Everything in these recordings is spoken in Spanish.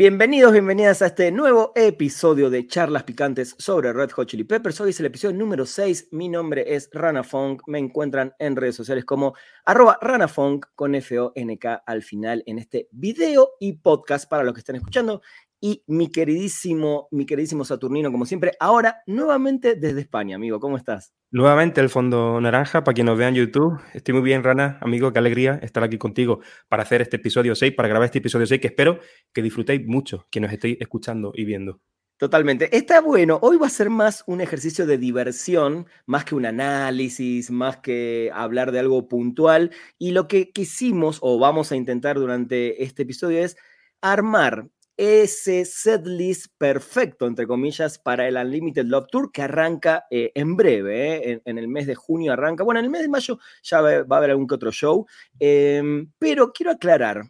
Bienvenidos, bienvenidas a este nuevo episodio de Charlas Picantes sobre Red Hot Chili Peppers. Hoy es el episodio número 6. Mi nombre es Rana Funk. Me encuentran en redes sociales como arroba ranafunk con F-O-N-K al final en este video y podcast para los que están escuchando. Y mi queridísimo, mi queridísimo Saturnino, como siempre, ahora nuevamente desde España, amigo. ¿Cómo estás? Nuevamente el fondo naranja, para quien nos vea en YouTube. Estoy muy bien, Rana, amigo, qué alegría estar aquí contigo para hacer este episodio 6, para grabar este episodio 6, que espero que disfrutéis mucho, que nos estéis escuchando y viendo. Totalmente. Está bueno. Hoy va a ser más un ejercicio de diversión, más que un análisis, más que hablar de algo puntual. Y lo que quisimos o vamos a intentar durante este episodio es armar ese setlist perfecto, entre comillas, para el Unlimited Love Tour que arranca eh, en breve, eh, en, el mes de junio arranca. Bueno, en el mes de mayo ya va, a haber algún que otro show, em, pero quiero aclarar,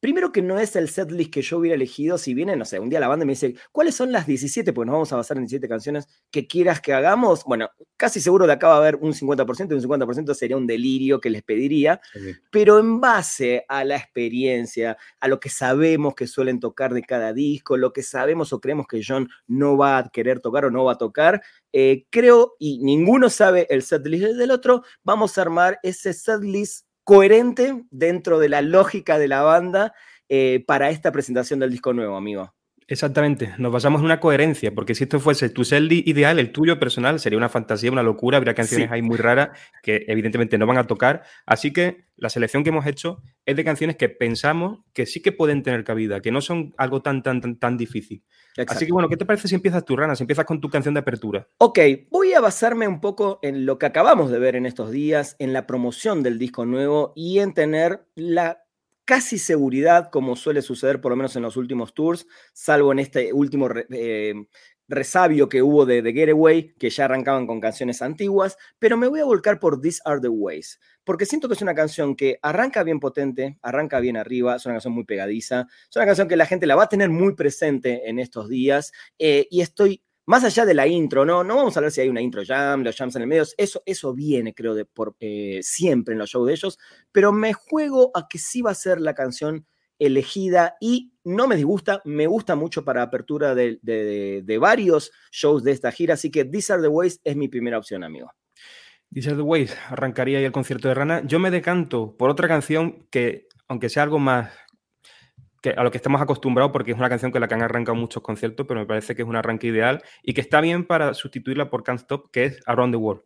Primero que no es el setlist que yo hubiera elegido si viene, no sé, un día la banda me dice, ¿cuáles son las 17? Pues nos vamos a basar en 17 canciones que quieras que hagamos. Bueno, casi seguro de acá va a haber un 50% y un 50% sería un delirio que les pediría, pero en base a la experiencia, a lo que sabemos que suelen tocar de cada disco, lo que sabemos o creemos que John no va a querer tocar o no va a tocar, eh, creo, y ninguno sabe el setlist del otro, vamos a armar ese setlist coherente dentro de la lógica de la banda eh, para esta presentación del disco nuevo, amigo. Exactamente, nos basamos en una coherencia, porque si esto fuese tu ideal, el tuyo personal, sería una fantasía, una locura, habría canciones ahí muy raras que evidentemente no van a tocar, así que la selección que hemos hecho es de canciones que pensamos que sí que pueden tener cabida, que no son algo tan, tan, tan, tan difícil. Así que bueno, ¿qué te parece si empiezas tu rana, si empiezas con tu canción de apertura? Ok, voy a basarme un poco en lo que acabamos de ver en estos días, en la promoción del disco nuevo y en tener la casi seguridad, como suele suceder por lo menos en los últimos tours, salvo en este último eh, resabio que hubo de The Getaway, que ya arrancaban con canciones antiguas, pero me voy a volcar por These Are the Ways, porque siento que es una canción que arranca bien potente, arranca bien arriba, es una canción muy pegadiza, es una canción que la gente la va a tener muy presente en estos días, eh, y estoy más allá de la intro, no, no vamos a ver si hay una intro jam, los jams en el medio, eso, eso viene, creo, de por, eh, siempre en los shows de ellos, pero me juego a que sí va a ser la canción elegida y no me disgusta, me gusta mucho para apertura de, varios shows de esta gira, así que These Are The Ways es mi primera opción, amigo. These Are The Ways, arrancaría ahí el concierto de Rana. Yo me decanto por otra canción que, aunque sea algo más que a lo que estamos acostumbrados, porque es una canción con la que han arrancado muchos conciertos, pero me parece que es un arranque ideal y que está bien para sustituirla por Can't Stop, que es Around the World.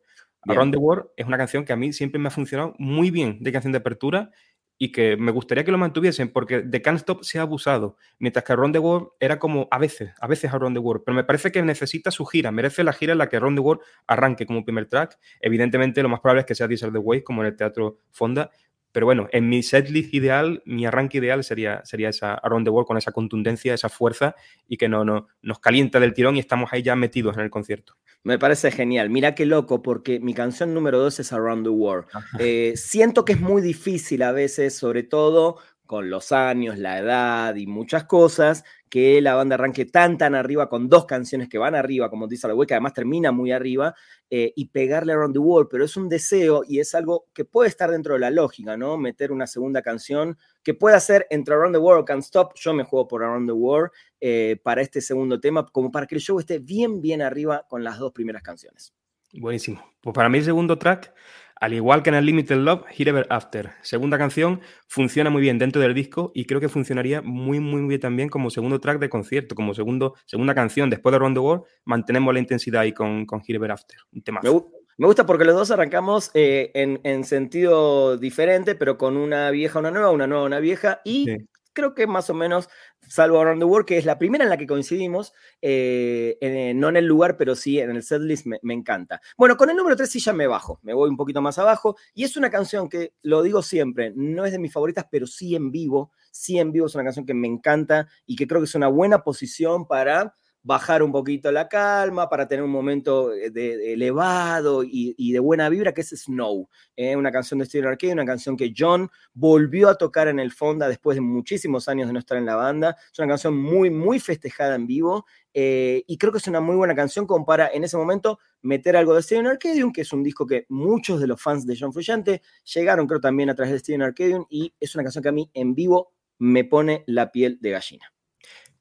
Around the World es una canción que a mí siempre me ha funcionado muy bien de canción de apertura y que me gustaría que lo mantuviesen porque de Can't Stop se ha abusado, mientras que Around the World era como a veces, a veces Around the World, pero me parece que necesita su gira, merece la gira en la que Around the World arranque como primer track. Evidentemente lo más probable es que sea This the Way, como en el Teatro Fonda, pero bueno, en mi setlist ideal, mi arranque ideal sería, sería esa Around the World con esa contundencia, esa fuerza y que no, no, nos calienta del tirón y estamos ahí ya metidos en el concierto. Me parece genial. Mira qué loco, porque mi canción número dos es Around the World. Eh, siento que es muy difícil a veces, sobre todo con los años, la edad y muchas cosas, que la banda arranque tan tan arriba con dos canciones que van arriba, como dice la que además termina muy arriba, eh, y pegarle Around the World, pero es un deseo y es algo que puede estar dentro de la lógica, ¿no? Meter una segunda canción que pueda ser entre Around the World Can't Stop, yo me juego por Around the World eh, para este segundo tema, como para que el show esté bien, bien arriba con las dos primeras canciones. Buenísimo. Pues para mí el segundo track al igual que en el Limited Love, Here Ever After. Segunda canción, funciona muy bien dentro del disco y creo que funcionaría muy, muy bien también como segundo track de concierto, como segundo, segunda canción. Después de Round the World, mantenemos la intensidad ahí con, con Here Ever After. Un tema. Me, gusta porque los dos arrancamos eh, en, sentido diferente, pero con una vieja, una nueva, una nueva, una vieja. Y creo que más o menos, salvo Around the World, que es la primera en la que coincidimos, eh, eh, no en el lugar, pero sí en el setlist, me, me, encanta. Bueno, con el número 3 sí ya me bajo, me voy un poquito más abajo, y es una canción que, lo digo siempre, no es de mis favoritas, pero sí en vivo, sí en vivo es una canción que me encanta y que creo que es una buena posición para bajar un poquito la calma, para tener un momento eh, de, elevado y, de buena vibra, que es Snow, eh, una canción de Steve Arcade, una canción que John volvió a tocar en el Fonda después de muchísimos años de no estar en la banda. Es una canción muy, muy festejada en vivo eh, y creo que es una muy buena canción como para en ese momento meter algo de Steven Arcadium, que es un disco que muchos de los fans de John Frusciante llegaron creo también a través de Steven Arcadium y es una canción que a mí en vivo me pone la piel de gallina.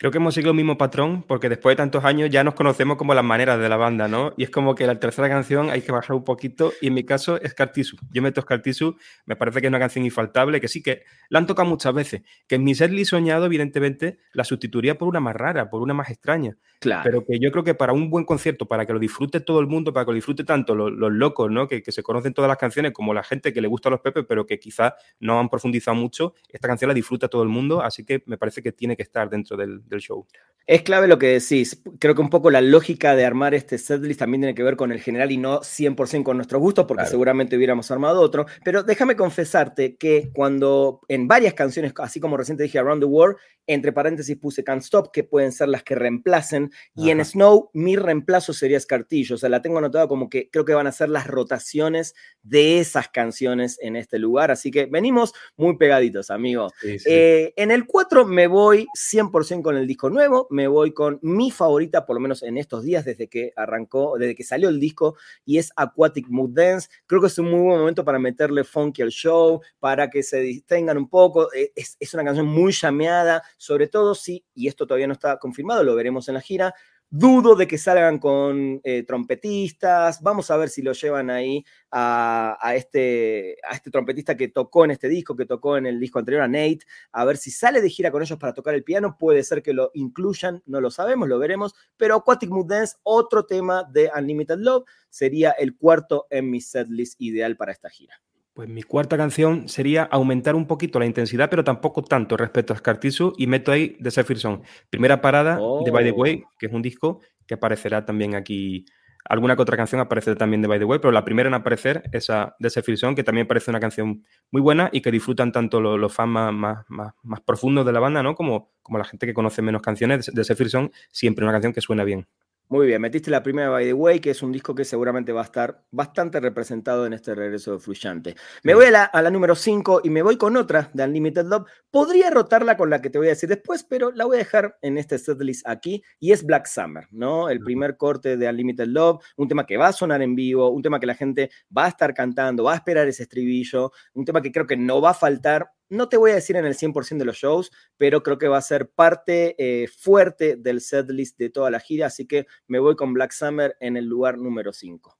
Creo que hemos seguido el mismo patrón porque después de tantos años ya nos conocemos como las maneras de la banda, ¿no? Y es como que la tercera canción hay que bajar un poquito y en mi caso es Cartisu. Yo meto Cartisu, me parece que es una canción infaltable, que sí que la han tocado muchas veces, que en mi setlist soñado evidentemente la sustituiría por una más rara, por una más extraña. Claro. Pero que yo creo que para un buen concierto, para que lo disfrute todo el mundo, para que lo disfrute tanto los, locos, ¿no? Que, que, se conocen todas las canciones como la gente que le gusta a los Pepe, pero que quizás no han profundizado mucho, esta canción la disfruta todo el mundo, así que me parece que tiene que estar dentro del, del show. Es clave lo que decís. Creo que un poco la lógica de armar este setlist también tiene que ver con el general y no 100% con nuestros gustos, porque seguramente hubiéramos armado otro. Pero déjame confesarte que cuando en varias canciones, así como reciente dije Around the World, entre paréntesis puse Can't Stop, que pueden ser las que reemplacen. Y en Snow, mi reemplazo sería Escartillo. O sea, la tengo anotada como que creo que van a ser las rotaciones de esas canciones en este lugar. Así que venimos muy pegaditos, amigo. Eh, en el 4 me voy 100% con el disco nuevo. Me voy con mi favorita, por lo menos en estos días, desde que arrancó, desde que salió el disco, y es Aquatic Mood Dance. Creo que es un muy buen momento para meterle funky al show, para que se distengan un poco. Eh, es, es una canción muy llameada sobre todo si, y esto todavía no está confirmado, lo veremos en la gira, Dudo de que salgan con eh, trompetistas. Vamos a ver si lo llevan ahí a, este, a este trompetista que tocó en este disco, que tocó en el disco anterior a Nate. A ver si sale de gira con ellos para tocar el piano. Puede ser que lo incluyan, no lo sabemos, lo veremos. Pero Aquatic Mood Dance, otro tema de Unlimited Love, sería el cuarto en mi setlist ideal para esta gira. Pues mi cuarta canción sería aumentar un poquito la intensidad, pero tampoco tanto respecto a Scartisu, y meto ahí The Zephyr Song. Primera parada de By the Way, oh. que es un disco que aparecerá también aquí. Alguna que otra canción aparecerá también de By the Way, pero la primera en aparecer, esa de Zephyr Song, que también parece una canción muy buena y que disfrutan tanto los, fans más, más, más, profundos de la banda, ¿no? Como, como la gente que conoce menos canciones de Zephyr Song, siempre una canción que suena bien. Muy bien, metiste la primera By the Way, que es un disco que seguramente va a estar bastante representado en este regreso de Fluyante. Me voy a la, número 5 y me voy con otra de Unlimited Love. Podría rotarla con la que te voy a decir después, pero la voy a dejar en este setlist aquí y es Black Summer, ¿no? El primer corte de Unlimited Love, un tema que va a sonar en vivo, un tema que la gente va a estar cantando, va a esperar ese estribillo, un tema que creo que no va a faltar no te voy a decir en el 100% de los shows, pero creo que va a ser parte eh, fuerte del setlist de toda la gira, así que me voy con Black Summer en el lugar número 5.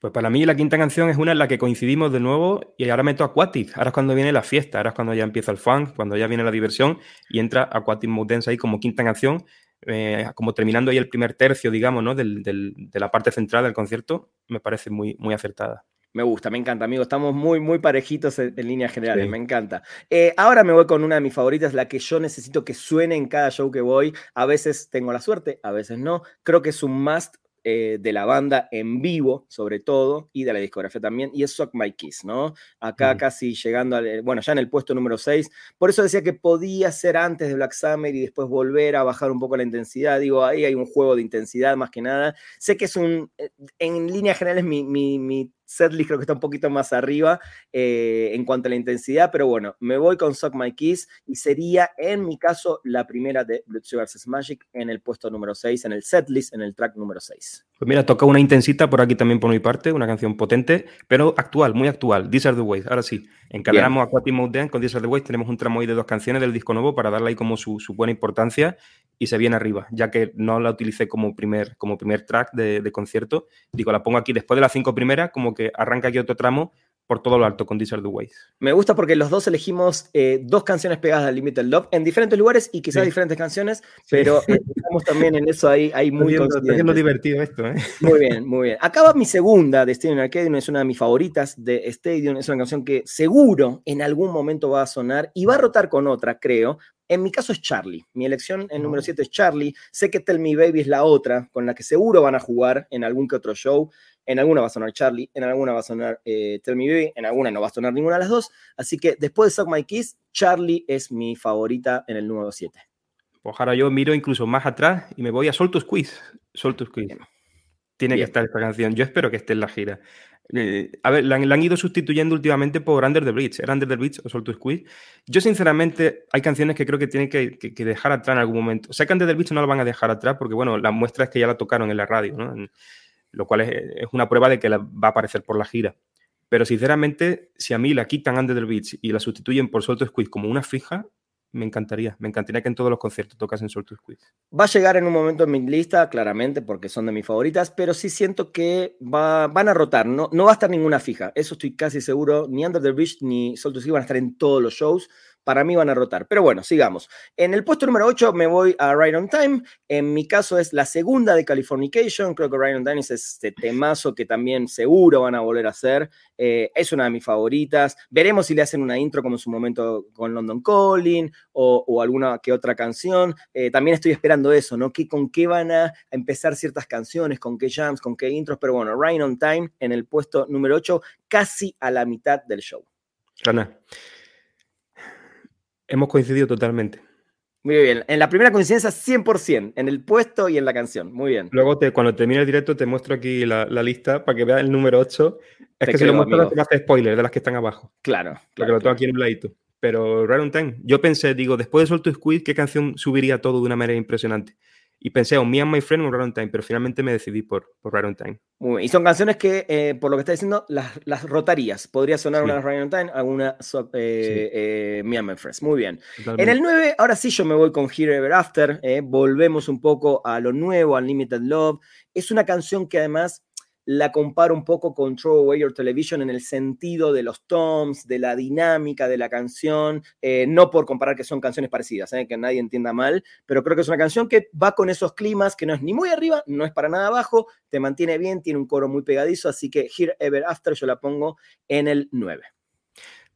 Pues para mí la quinta canción es una en la que coincidimos de nuevo y ahora meto Aquatic. Ahora es cuando viene la fiesta, ahora es cuando ya empieza el funk, cuando ya viene la diversión y entra Aquatic Dance ahí como quinta canción, eh, como terminando ahí el primer tercio, digamos, ¿no? de la parte central del concierto, me parece muy, muy acertada. Me gusta, me encanta, amigo. Estamos muy, muy parejitos en, líneas generales, me encanta. Eh, ahora me voy con una de mis favoritas, la que yo necesito que suene en cada show que voy. A veces tengo la suerte, a veces no. Creo que es un must eh, de la banda en vivo, sobre todo, y de la discografía también, y es Suck My Kiss, ¿no? Acá casi llegando al, bueno, ya en el puesto número 6. Por eso decía que podía ser antes de Black Summer y después volver a bajar un poco la intensidad. Digo, ahí hay un juego de intensidad más que nada. Sé que es un, eh, en líneas generales, mi, mi, mi setlist creo que está un poquito más arriba eh, en cuanto a la intensidad, pero bueno, me voy con Suck My Kiss y sería en mi caso la primera de Blood Sugar Magic en el puesto número 6, en el setlist, en el track número 6. Pues mira, toca una intensita por aquí también por mi parte, una canción potente, pero actual, muy actual. These are the ways. Ahora sí, encadenamos Mode Dance con These are the ways. Tenemos un tramo ahí de dos canciones del disco nuevo para darle ahí como su, buena importancia y se viene arriba, ya que no la utilicé como primer, como primer track de, de concierto. Digo, la pongo aquí después de las cinco primeras, como que arranca aquí otro tramo por todo lo alto con These Are the Ways. Me gusta porque los dos elegimos eh, dos canciones pegadas a Limited Love en diferentes lugares y quizás diferentes canciones, pero eh, estamos también en eso ahí, ahí muy Está divertido esto, ¿eh? Muy bien, muy bien. Acaba mi segunda de Stadium Arcadium, es una de mis favoritas de Stadium, es una canción que seguro en algún momento va a sonar y va a rotar con otra, creo, en mi caso es Charlie. Mi elección en número 7 es Charlie. Sé que Tell Me Baby es la otra, con la que seguro van a jugar en algún que otro show. En alguna va a sonar Charlie, en alguna va a sonar eh, Tell Me Baby, en alguna no va a sonar ninguna de las dos. Así que después de Suck My Kiss, Charlie es mi favorita en el número 7. Pues ahora yo miro incluso más atrás y me voy a Sol to Squeeze. Sol to Squeeze. Tiene que estar esta canción. Yo espero que esté en la gira. Eh, a ver, la, han ido sustituyendo últimamente por Under the Bridge. ¿Era Under the Bridge o Soul to Squeeze? Yo, sinceramente, hay canciones que creo que tienen que, dejar atrás en algún momento. Sé que Under the Bridge no la van a dejar atrás porque, bueno, la muestra es que ya la tocaron en la radio, ¿no? lo cual es, una prueba de que va a aparecer por la gira. Pero, sinceramente, si a mí la quitan Under the Bridge y la sustituyen por Soul to Squeeze como una fija, me encantaría. Me encantaría que en todos los conciertos tocasen Soul to Squeeze. Va a llegar en un momento en mi lista, claramente, porque son de mis favoritas, pero sí siento que van a rotar. No, no va a estar ninguna fija. Eso estoy casi seguro. Ni Under the Bridge ni Soul to Squeeze van a estar en todos los shows para mí van a rotar. Pero bueno, sigamos. En el puesto número 8 me voy a Right on Time. En mi caso es la segunda de Californication. Creo que Right on Time es este temazo que también seguro van a volver a hacer. Eh, es una de mis favoritas. Veremos si le hacen una intro como en su momento con London Calling o, alguna que otra canción. Eh, también estoy esperando eso, ¿no? ¿Qué, ¿Con qué van a empezar ciertas canciones? ¿Con qué jams? ¿Con qué intros? Pero bueno, Right on Time en el puesto número 8, casi a la mitad del show. Rana. Hemos coincidido totalmente. Muy bien. En la primera coincidencia, 100%, en el puesto y en la canción. Muy bien. Luego, te, cuando termine el directo, te muestro aquí la, lista para que veas el número 8. Es que si lo muestro, te hace spoiler de las que están abajo. Claro. Porque lo tengo aquí en un ladito. Pero Rare on Time, yo pensé, digo, después de Sol to Squid, ¿qué canción subiría todo de una manera impresionante? Y pensé, o Me and My Friend o on Time, pero finalmente me decidí por, por on Time. Muy bien. Y son canciones que, eh, por lo que está diciendo, las, las rotarías. Podría sonar una Rare on Time, alguna eh, eh, Me and My Friends. Muy bien. En el 9, ahora sí yo me voy con Here Ever After. volvemos un poco a lo nuevo, a Limited Love. Es una canción que además la comparo un poco con Throw Away Your Television en el sentido de los toms, de la dinámica de la canción, eh, no por comparar que son canciones parecidas, eh, que nadie entienda mal, pero creo que es una canción que va con esos climas, que no es ni muy arriba, no es para nada abajo, te mantiene bien, tiene un coro muy pegadizo, así que Here Ever After yo la pongo en el 9.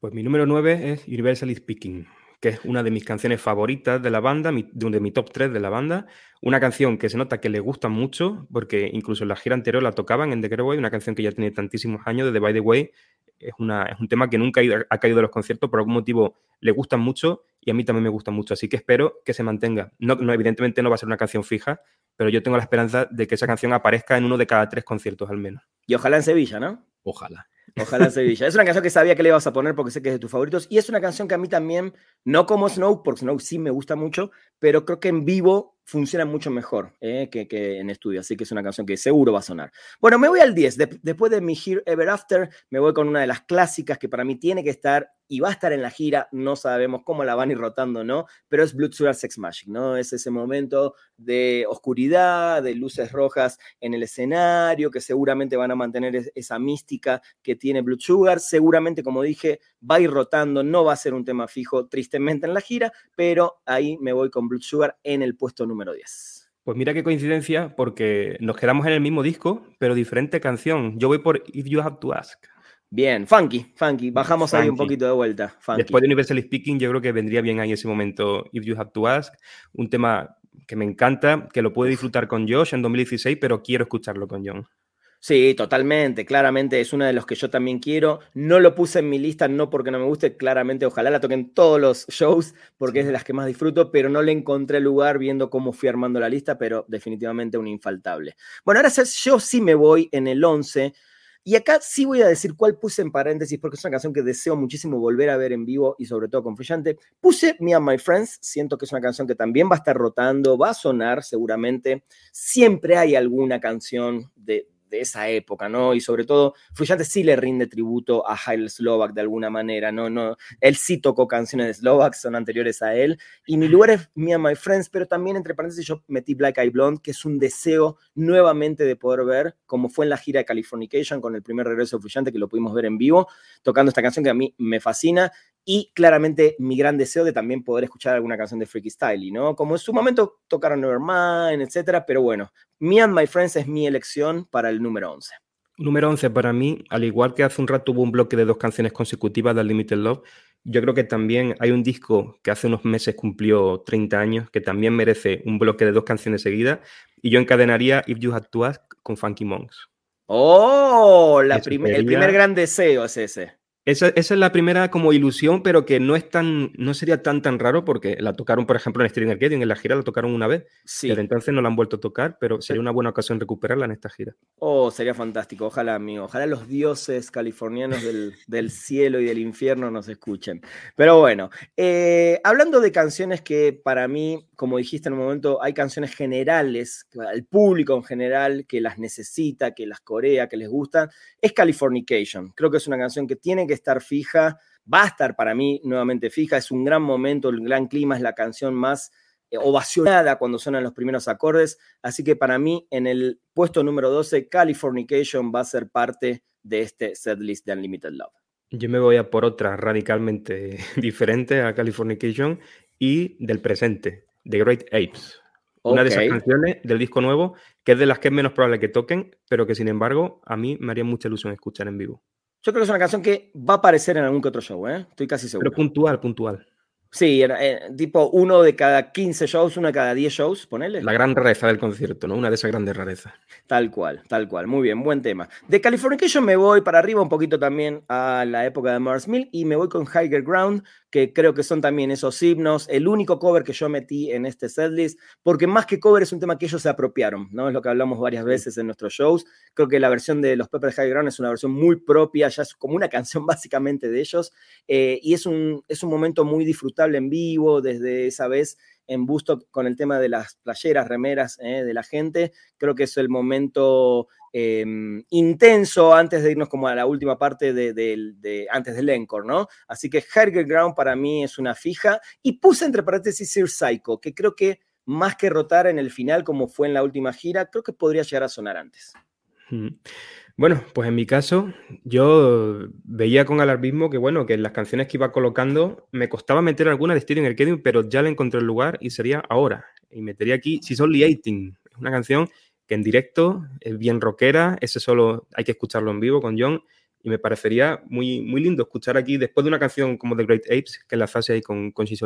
Pues mi número 9 es Universally Speaking que es una de mis canciones favoritas de la banda, de mi top 3 de la banda. Una canción que se nota que le gusta mucho, porque incluso en la gira anterior la tocaban en The Getaway, una canción que ya tiene tantísimos años, de The By the Way. Es, una, es un tema que nunca ha, caído de los conciertos, por algún motivo le gusta mucho y a mí también me gusta mucho, así que espero que se mantenga. No, no, evidentemente no va a ser una canción fija, pero yo tengo la esperanza de que esa canción aparezca en uno de cada tres conciertos al menos. Y ojalá en Sevilla, ¿no? Ojalá. Ojalá Sevilla. Es una canción que sabía que le ibas a poner porque sé que es de tus favoritos. Y es una canción que a mí también, no como Snow, porque Snow sí me gusta mucho, pero creo que en vivo funciona mucho mejor eh, que, en estudio. Así que es una canción que seguro va a sonar. Bueno, me voy al 10. después de mi Here Ever After, me voy con una de las clásicas que para mí tiene que estar y va a estar en la gira. No sabemos cómo la van a ir rotando, ¿no? Pero es Blood Sugar Sex Magic, ¿no? Es ese momento de oscuridad, de luces rojas en el escenario, que seguramente van a mantener esa mística que tiene Blood Sugar. Seguramente, como dije, va a ir rotando, no va a ser un tema fijo, tristemente, en la gira, pero ahí me voy con Blood Sugar en el puesto número 10. Pues mira qué coincidencia, porque nos quedamos en el mismo disco, pero diferente canción. Yo voy por If You Have to Ask. Bien, funky, funky. Bajamos ahí un poquito de vuelta. Después de Universal Speaking, yo creo que vendría bien ahí ese momento If You Have to Ask. Un tema que me encanta, que lo pude disfrutar con Josh en 2016, pero quiero escucharlo con John. Sí, totalmente, claramente es uno de los que yo también quiero. No lo puse en mi lista, no porque no me guste, claramente ojalá la toquen todos los shows, porque es de las que más disfruto, pero no le encontré lugar viendo cómo fui armando la lista, pero definitivamente un infaltable. Bueno, ahora yo sí me voy en el 11 y acá sí voy a decir cuál puse en paréntesis, porque es una canción que deseo muchísimo volver a ver en vivo y sobre todo con Frillante. Puse Me and My Friends, siento que es una canción que también va a estar rotando, va a sonar seguramente. Siempre hay alguna canción de, de esa época, ¿no? Y sobre todo, Fruyante sí le rinde tributo a Hail Slovak de alguna manera, ¿no? no él sí tocó canciones de Slovak, son anteriores a él. Y mi lugar es Me and My Friends, pero también, entre paréntesis, yo metí Black Eye Blonde, que es un deseo nuevamente de poder ver, como fue en la gira de Californication con el primer regreso de Fruyante, que lo pudimos ver en vivo, tocando esta canción que a mí me fascina y claramente mi gran deseo de también poder escuchar alguna canción de Freaky Style, ¿no? Como en su momento tocaron Nevermind, etcétera, pero bueno, Me and My Friends es mi elección para el número 11. Número 11 para mí, al igual que hace un rato hubo un bloque de dos canciones consecutivas de Limited Love, yo creo que también hay un disco que hace unos meses cumplió 30 años, que también merece un bloque de dos canciones seguidas, y yo encadenaría If You Had to Ask con Funky Monks. ¡Oh! La el primer gran deseo es ese. Esa, es la primera como ilusión, pero que no es tan, no sería tan tan raro porque la tocaron, por ejemplo, en Stringer Arcadium, en la gira la tocaron una vez. Sí. Desde entonces no la han vuelto a tocar, pero sería una buena ocasión recuperarla en esta gira. Oh, sería fantástico. Ojalá, amigo. Ojalá los dioses californianos del, cielo y del infierno nos escuchen. Pero bueno, eh, hablando de canciones que para mí, como dijiste en un momento, hay canciones generales, al público en general, que las necesita, que las corea, que les gustan, es Californication. Creo que es una canción que tiene que estar fija. va a estar para mí nuevamente fija. Es un gran momento, el gran clima, es la canción más eh, ovacionada cuando suenan los primeros acordes. Así que para mí, en el puesto número 12, Californication va a ser parte de este setlist de Unlimited Love. Yo me voy a por otra radicalmente diferente a Californication y del presente, The Great Apes. Una de esas canciones del disco nuevo, que es de las que es menos probable que toquen, pero que sin embargo a mí me haría mucha ilusión escuchar en vivo. Yo creo que es una canción que va a aparecer en algún que otro show, ¿eh? Estoy casi seguro. Pero puntual, puntual. Sí, tipo uno de cada 15 shows, uno de cada 10 shows, ponele. La gran rareza del concierto, ¿no? Una de esas grandes rarezas. Tal cual, tal cual. Muy bien, buen tema. De Californication me voy para arriba un poquito también a la época de Mars Mill y me voy con Higher Ground, que creo que son también esos himnos, el único cover que yo metí en este setlist, porque más que cover es un tema que ellos se apropiaron, ¿no? Es lo que hablamos varias veces en nuestros shows. Creo que la versión de los Pepper High Ground es una versión muy propia, ya es como una canción básicamente de ellos, eh, y es un, es un momento muy disfrutable en vivo, desde esa vez en Busto con el tema de las playeras, remeras eh, de la gente. Creo que es el momento Em, intenso antes de irnos como a la última parte de, antes del encore, ¿no? Así que Herger Ground para mí es una fija y puse entre paréntesis Sir Psycho, que creo que más que rotar en el final como fue en la última gira, creo que podría llegar a sonar antes. Bueno, pues en mi caso, yo veía con alarmismo que, bueno, que en las canciones que iba colocando me costaba meter alguna de Steven Arcadium, pero ya le encontré el lugar y sería ahora. Y metería aquí Si Son Liating, una canción que en directo es bien rockera, ese solo hay que escucharlo en vivo con John y me parecería muy, muy lindo escuchar aquí después de una canción como The Great Apes, que la fase ahí con, con She's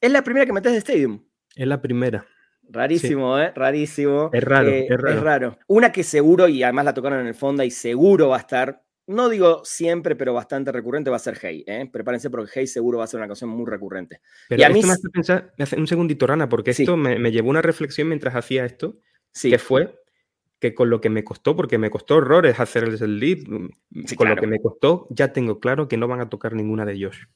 ¿Es la primera que metes de Stadium? Es la primera. Rarísimo, ¿eh? Rarísimo. Es raro, eh, es raro. Es raro. Una que seguro, y además la tocaron en el fondo, y seguro va a estar, no digo siempre, pero bastante recurrente, va a ser Hey. ¿eh? Prepárense porque Hey seguro va a ser una canción muy recurrente. Pero y a mí... me hace pensar, me hace un segundito, Rana, porque esto me, me, llevó una reflexión mientras hacía esto, que fue que con lo que me costó, porque me costó horrores hacer el lead, con lo que me costó, ya tengo claro que no van a tocar ninguna de ellos.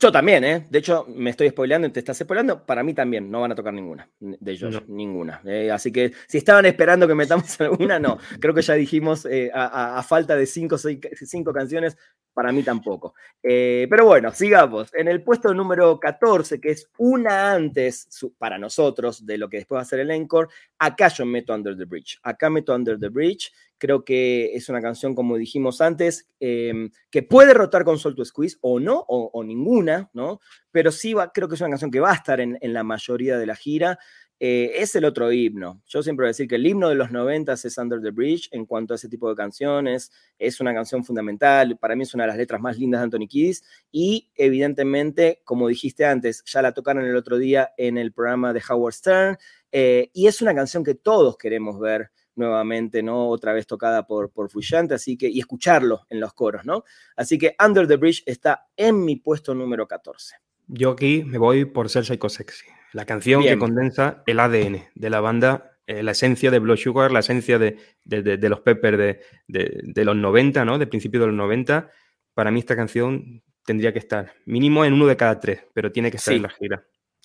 Yo también, ¿eh? De hecho, me estoy spoileando y te estás spoileando. Para mí también, no van a tocar ninguna de ellos, ninguna. Eh, así que si estaban esperando que metamos alguna, no. Creo que ya dijimos, eh, a, falta de cinco, seis, cinco canciones, para mí tampoco. Eh, pero bueno, sigamos. En el puesto número 14, que es una antes para nosotros de lo que después va a ser el encore, acá yo meto Under the Bridge. Acá meto Under the Bridge. Creo que es una canción, como dijimos antes, em, que puede rotar con Sol to Squeeze o no, o, ninguna, ¿no? Pero sí va, creo que es una canción que va a estar en, en la mayoría de la gira. Eh, es el otro himno. Yo siempre voy a decir que el himno de los 90 es Under the Bridge en cuanto a ese tipo de canciones. Es una canción fundamental. Para mí es una de las letras más lindas de Anthony Kiddis. Y evidentemente, como dijiste antes, ya la tocaron el otro día en el programa de Howard Stern. Eh, y es una canción que todos queremos ver nuevamente, ¿no? Otra vez tocada por, por Fuyante, así que, y escucharlo en los coros, ¿no? Así que Under the Bridge está en mi puesto número 14. Yo aquí me voy por ser Psycho Sexy. La canción que condensa el ADN de la banda, eh, la esencia de Blood Sugar, la esencia de, los Peppers de, los 90, ¿no? De principios de los 90. Para mí esta canción tendría que estar mínimo en uno de cada tres, pero tiene que estar en la gira.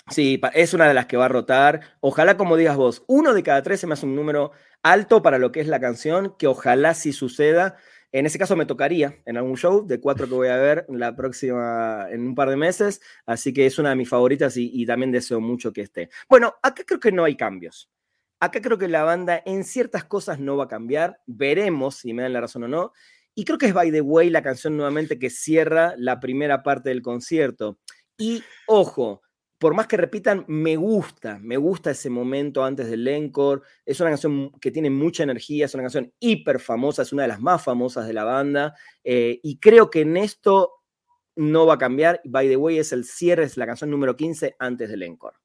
Sí, es una de las que va a rotar. Ojalá, como digas vos, uno de cada tres se me hace un número alto para lo que es la canción, que ojalá sí suceda. En ese caso me tocaría en algún show de cuatro que voy a ver la próxima, en un par de meses, así que es una de mis favoritas y, también deseo mucho que esté. Bueno, acá creo que no hay cambios. Acá creo que la banda en ciertas cosas no va a cambiar, veremos si me dan la razón o no. Y creo que es By the Way la canción nuevamente que cierra la primera parte del concierto. Y ojo, por más que repitan, me gusta, me gusta ese momento antes del encore. Es una canción que tiene mucha energía, es una canción hiper famosa, es una de las más famosas de la banda. Eh, y creo que en esto no va a cambiar. By the way, es el cierre, es la canción número 15 antes del encore.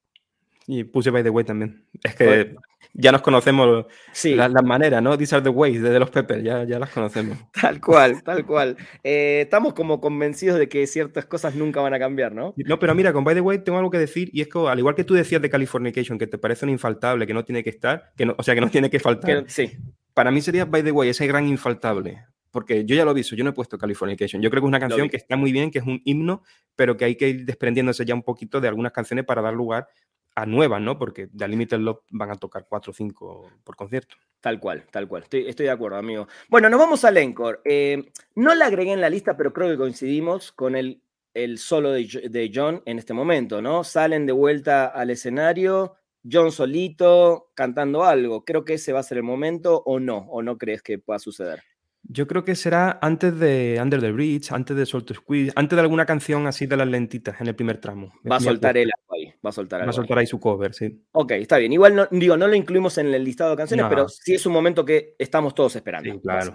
Y puse By the Way también. Es que ya nos conocemos las, maneras, ¿no? These are the ways de los Peppers, ya, ya las conocemos. Tal cual, tal cual. Eh, estamos como convencidos de que ciertas cosas nunca van a cambiar, ¿no? No, pero mira, con By the Way tengo algo que decir y es que, al igual que tú decías de Californication, que te parece un infaltable, que no tiene que estar, que no, o sea, que no tiene que faltar. sí. Para mí sería By the Way ese gran infaltable. Porque yo ya lo he visto, yo no he puesto Californication. Yo creo que es una canción que está muy bien, que es un himno, pero que hay que ir desprendiéndose ya un poquito de algunas canciones para dar lugar a nuevas, ¿no? Porque de Limited Love van a tocar cuatro o cinco por concierto. Tal cual, tal cual. Estoy, estoy de acuerdo, amigo. Bueno, nos vamos al encore. Eh, no la agregué en la lista, pero creo que coincidimos con el, el solo de, de John en este momento, ¿no? Salen de vuelta al escenario, John solito, cantando algo. Creo que ese va a ser el momento o no, o no crees que pueda suceder. Yo creo que será antes de Under the Bridge, antes de Soul to Squeeze, antes de alguna canción así de las lentitas en el primer tramo. Va a soltar él ahí, va a soltar Va a soltar ahí su cover, sí. Ok, está bien. Igual no, digo, no lo incluimos en el listado de canciones, pero sí es un momento que estamos todos esperando. Sí, claro.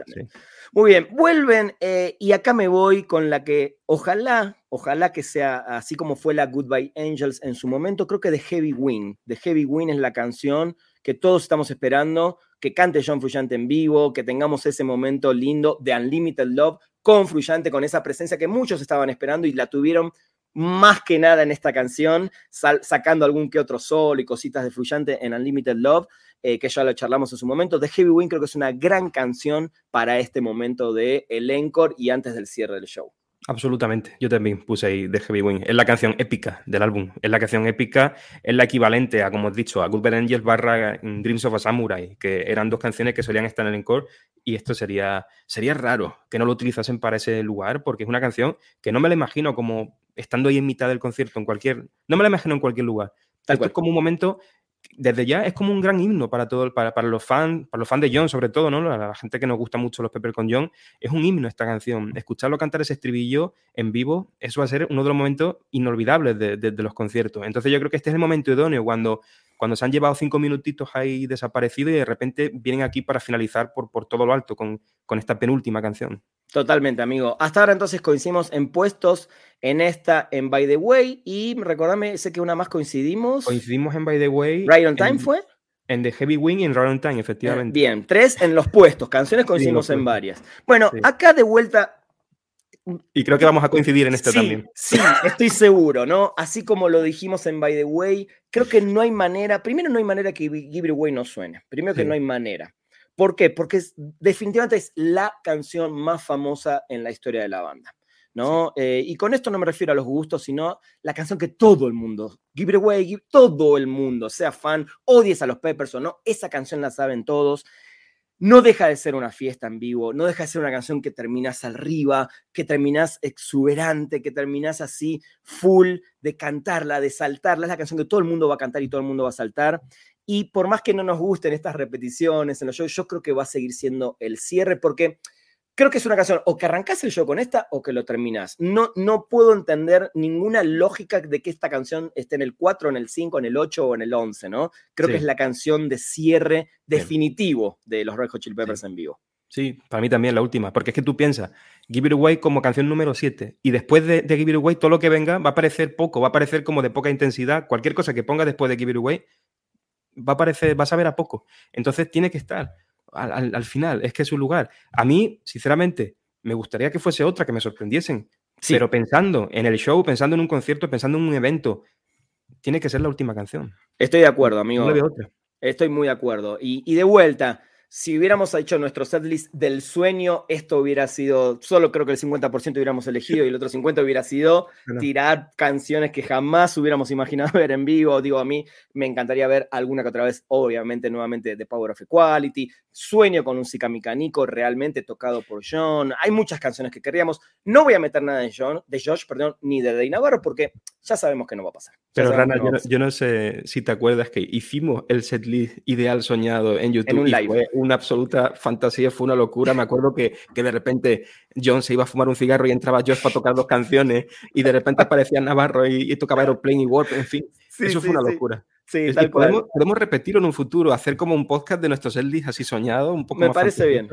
Muy bien, vuelven eh, y acá me voy con la que ojalá, ojalá que sea así como fue la Goodbye Angels en su momento, creo que de Heavy Wing. De Heavy Wing es la canción que todos estamos esperando que cante John Frusciante en vivo, que tengamos ese momento lindo de Unlimited Love con Frusciante, con esa presencia que muchos estaban esperando y la tuvieron más que nada en esta canción, sacando algún que otro sol y cositas de Frusciante en Unlimited Love, eh, que ya lo charlamos en su momento. The Heavy Wind creo que es una gran canción para este momento de el encore y antes del cierre del show. Absolutamente. Yo también puse ahí The Heavy Wing. Es la canción épica del álbum. Es la canción épica, es la equivalente a, como he dicho, a Goodbye Angels barra Dreams of a Samurai, que eran dos canciones que solían estar en el encore. Y esto sería, sería raro que no lo utilizasen para ese lugar, porque es una canción que no me la imagino como estando ahí en mitad del concierto, en cualquier. No me la imagino en cualquier lugar. Esto es como un momento desde ya es como un gran himno para todo, para, para los fans, para los fans de John, sobre todo, ¿no? La, la, gente que nos gusta mucho los Pepper con John, es un himno esta canción. Escucharlo cantar ese estribillo en vivo, eso va a ser uno de los momentos inolvidables de, de, de los conciertos. Entonces yo creo que este es el momento idóneo cuando, cuando se han llevado cinco minutitos ahí desaparecido y de repente vienen aquí para finalizar por, por todo lo alto con, con esta penúltima canción. Totalmente, amigo. Hasta ahora entonces coincidimos en puestos en esta, en By the Way, y recordame, sé que una más coincidimos. Coincidimos en By the Way. Right on Time en, fue. En The Heavy Wing y en Right on Time, efectivamente. Eh, bien, tres en los puestos, canciones coincidimos sí, en varias. Bueno, sí. acá de vuelta. Y creo que vamos a coincidir en este sí, también. Sí, estoy seguro, ¿no? Así como lo dijimos en By the Way, creo que no hay manera, primero no hay manera que Give It Away no suene, primero que no hay manera. ¿Por qué? Porque es, definitivamente es la canción más famosa en la historia de la banda. ¿no? Sí. Eh, y con esto no me refiero a los gustos, sino la canción que todo el mundo, Give It Away, give, todo el mundo, sea fan, odies a los Peppers o no, esa canción la saben todos. No deja de ser una fiesta en vivo, no deja de ser una canción que terminas arriba, que terminas exuberante, que terminas así full de cantarla, de saltarla. Es la canción que todo el mundo va a cantar y todo el mundo va a saltar. Y por más que no nos gusten estas repeticiones en los shows, yo creo que va a seguir siendo el cierre porque creo que es una canción o que arrancas el show con esta o que lo terminas. No, no puedo entender ninguna lógica de que esta canción esté en el 4, en el 5, en el 8 o en el 11, ¿no? Creo sí. que es la canción de cierre definitivo de los Red Hot Chili Peppers sí. en vivo. Sí, para mí también la última, porque es que tú piensas, Give It Away como canción número 7, y después de, de, Give It Away todo lo que venga va a parecer poco, va a parecer como de poca intensidad, cualquier cosa que ponga después de Give It Away va a parecer, va a saber a poco. Entonces tiene que estar al, al, al, final, es que es su lugar. A mí, sinceramente, me gustaría que fuese otra, que me sorprendiesen. Sí. Pero pensando en el show, pensando en un concierto, pensando en un evento, tiene que ser la última canción. Estoy de acuerdo, amigo. No le veo otra. Estoy muy de acuerdo. Y, y de vuelta, si hubiéramos hecho nuestro setlist del sueño, esto hubiera sido, solo creo que el 50% hubiéramos elegido y el otro 50% hubiera sido tirar canciones que jamás hubiéramos imaginado ver en vivo. Digo, a mí me encantaría ver alguna que otra vez, obviamente, nuevamente The Power of Equality. Sueño con un Mecánico realmente tocado por John. Hay muchas canciones que querríamos. No voy a meter nada de John, de Josh, perdón, ni de Dave Navarro, porque ya sabemos que no va a pasar. Pero Rana, no yo, no, yo, no, sé si te acuerdas que hicimos el setlist ideal soñado en YouTube. En un live. Fue una absoluta fantasía, fue una locura. Me acuerdo que, que de repente John se iba a fumar un cigarro y entraba Josh para tocar dos canciones y de repente aparecía Navarro y, y tocaba Aeroplane y Warp, en fin. Sí, eso sí, fue una locura. Sí, es tal podemos, podemos, repetirlo en un futuro, hacer como un podcast de nuestros setlist así soñado, un poco Me más parece bien.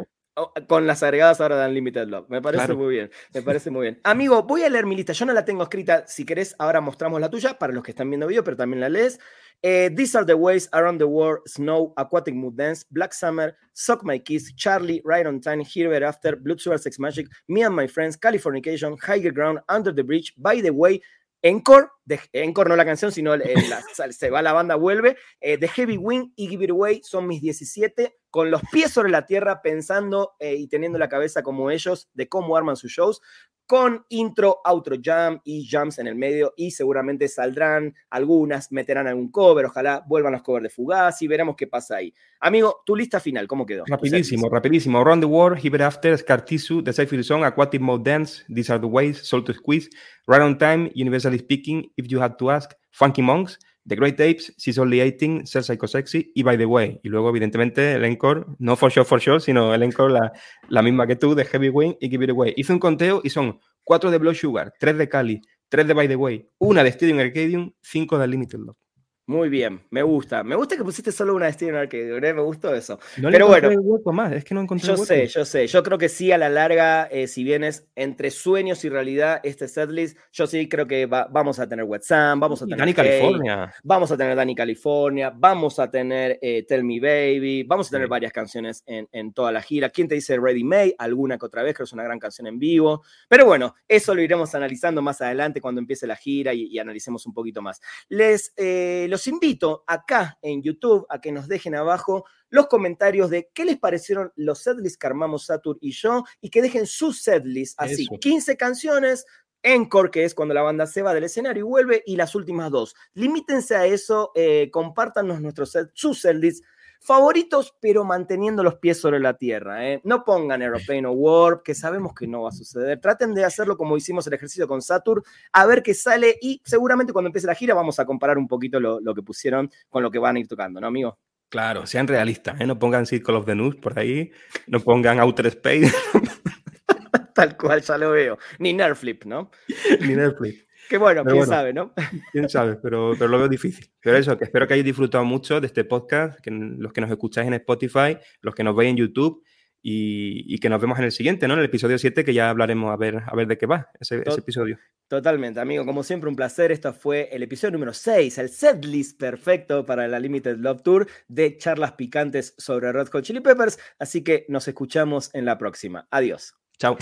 Con las agregadas ahora de Unlimited Love. Me parece claro. muy bien. Me parece muy bien. Amigo, voy a leer mi lista. Yo no la tengo escrita. Si querés, ahora mostramos la tuya para los que están viendo video, pero también la lees. Eh, These are the ways around the world, Snow, Aquatic Mood Dance, Black Summer, Suck My Kiss, Charlie, Right on Time, Here After, Blood Sugar Sex Magic, Me and My Friends, Californication, Higher Ground, Under the Bridge, By the Way, Encore, Encore no la canción, sino el, la, se va la banda, vuelve. Eh, The Heavy Wing y Give It Away son mis 17 con los pies sobre la tierra, pensando eh, y teniendo la cabeza como ellos de cómo arman sus shows, con intro, outro jam y jams en el medio y seguramente saldrán algunas, meterán algún cover, ojalá vuelvan los covers de Fugaz y veremos qué pasa ahí. Amigo, tu lista final, ¿cómo quedó? Rapidísimo, rapidísimo. Around the World, Hyper After, Scar Tissue, The Safe Song, Aquatic Mode Dance, These Are the Ways, Soul to Squeeze, Right on Time, Universally Speaking, If You Had to Ask, Funky Monks, The Great Apes, She's Only 18, Ser Psycho Sexy y By the Way. Y luego, evidentemente, el encore, no For Sure, For Sure, sino el encore, la, la misma que tú, de Heavy Wing y Give It Away. Hice un conteo y son cuatro de Blood Sugar, tres de Cali, tres de By the Way, una de Stadium Arcadium, cinco de Limited Love. Muy bien, me gusta. Me gusta que pusiste solo una de en Arcade, me gustó eso. No Pero bueno, hueco más, es que no encontré Yo sé, yo sé. Yo creo que sí, a la larga, eh, si bien es entre sueños y realidad este setlist, yo sí creo que vamos a tener WhatsApp, vamos a tener Dani California. Vamos a tener Dani California, vamos a tener eh, Tell Me Baby, vamos a tener varias canciones en, en, toda la gira. ¿Quién te dice Ready May? Alguna que otra vez, creo que es una gran canción en vivo. Pero bueno, eso lo iremos analizando más adelante cuando empiece la gira y, analicemos un poquito más. Les eh, los invito acá en YouTube a que nos dejen abajo los comentarios de qué les parecieron los setlists que armamos Satur y yo y que dejen sus setlists así, 15 canciones, Encore, que es cuando la banda se va del escenario y vuelve, y las últimas dos. Limítense a eso, eh, compártanos nuestros sus setlists favoritos, pero manteniendo los pies sobre la tierra. ¿eh? No pongan Aeroplane o Warp, que sabemos que no va a suceder. Traten de hacerlo como hicimos el ejercicio con Saturn, a ver qué sale y seguramente cuando empiece la gira vamos a comparar un poquito lo, que pusieron con lo que van a ir tocando, ¿no, amigo? Claro, sean realistas, ¿eh? no pongan Circle of the News por ahí, no pongan Outer Space. Tal cual, ya lo veo. Ni Nerflip, ¿no? Ni Nerflip. Qué bueno, quién sabe, ¿no? Quién sabe, pero, pero lo veo difícil. Pero eso, que espero que hayáis disfrutado mucho de este podcast, que los que nos escucháis en Spotify, los que nos veis en YouTube y, que nos vemos en el siguiente, ¿no? En el episodio 7, que ya hablaremos a ver, a ver de qué va ese, episodio. Totalmente, amigo. Como siempre, un placer. Esto fue el episodio número 6, el setlist perfecto para la Limited Love Tour de charlas picantes sobre Red Hot Chili Peppers. Así que nos escuchamos en la próxima. Adiós. Chao.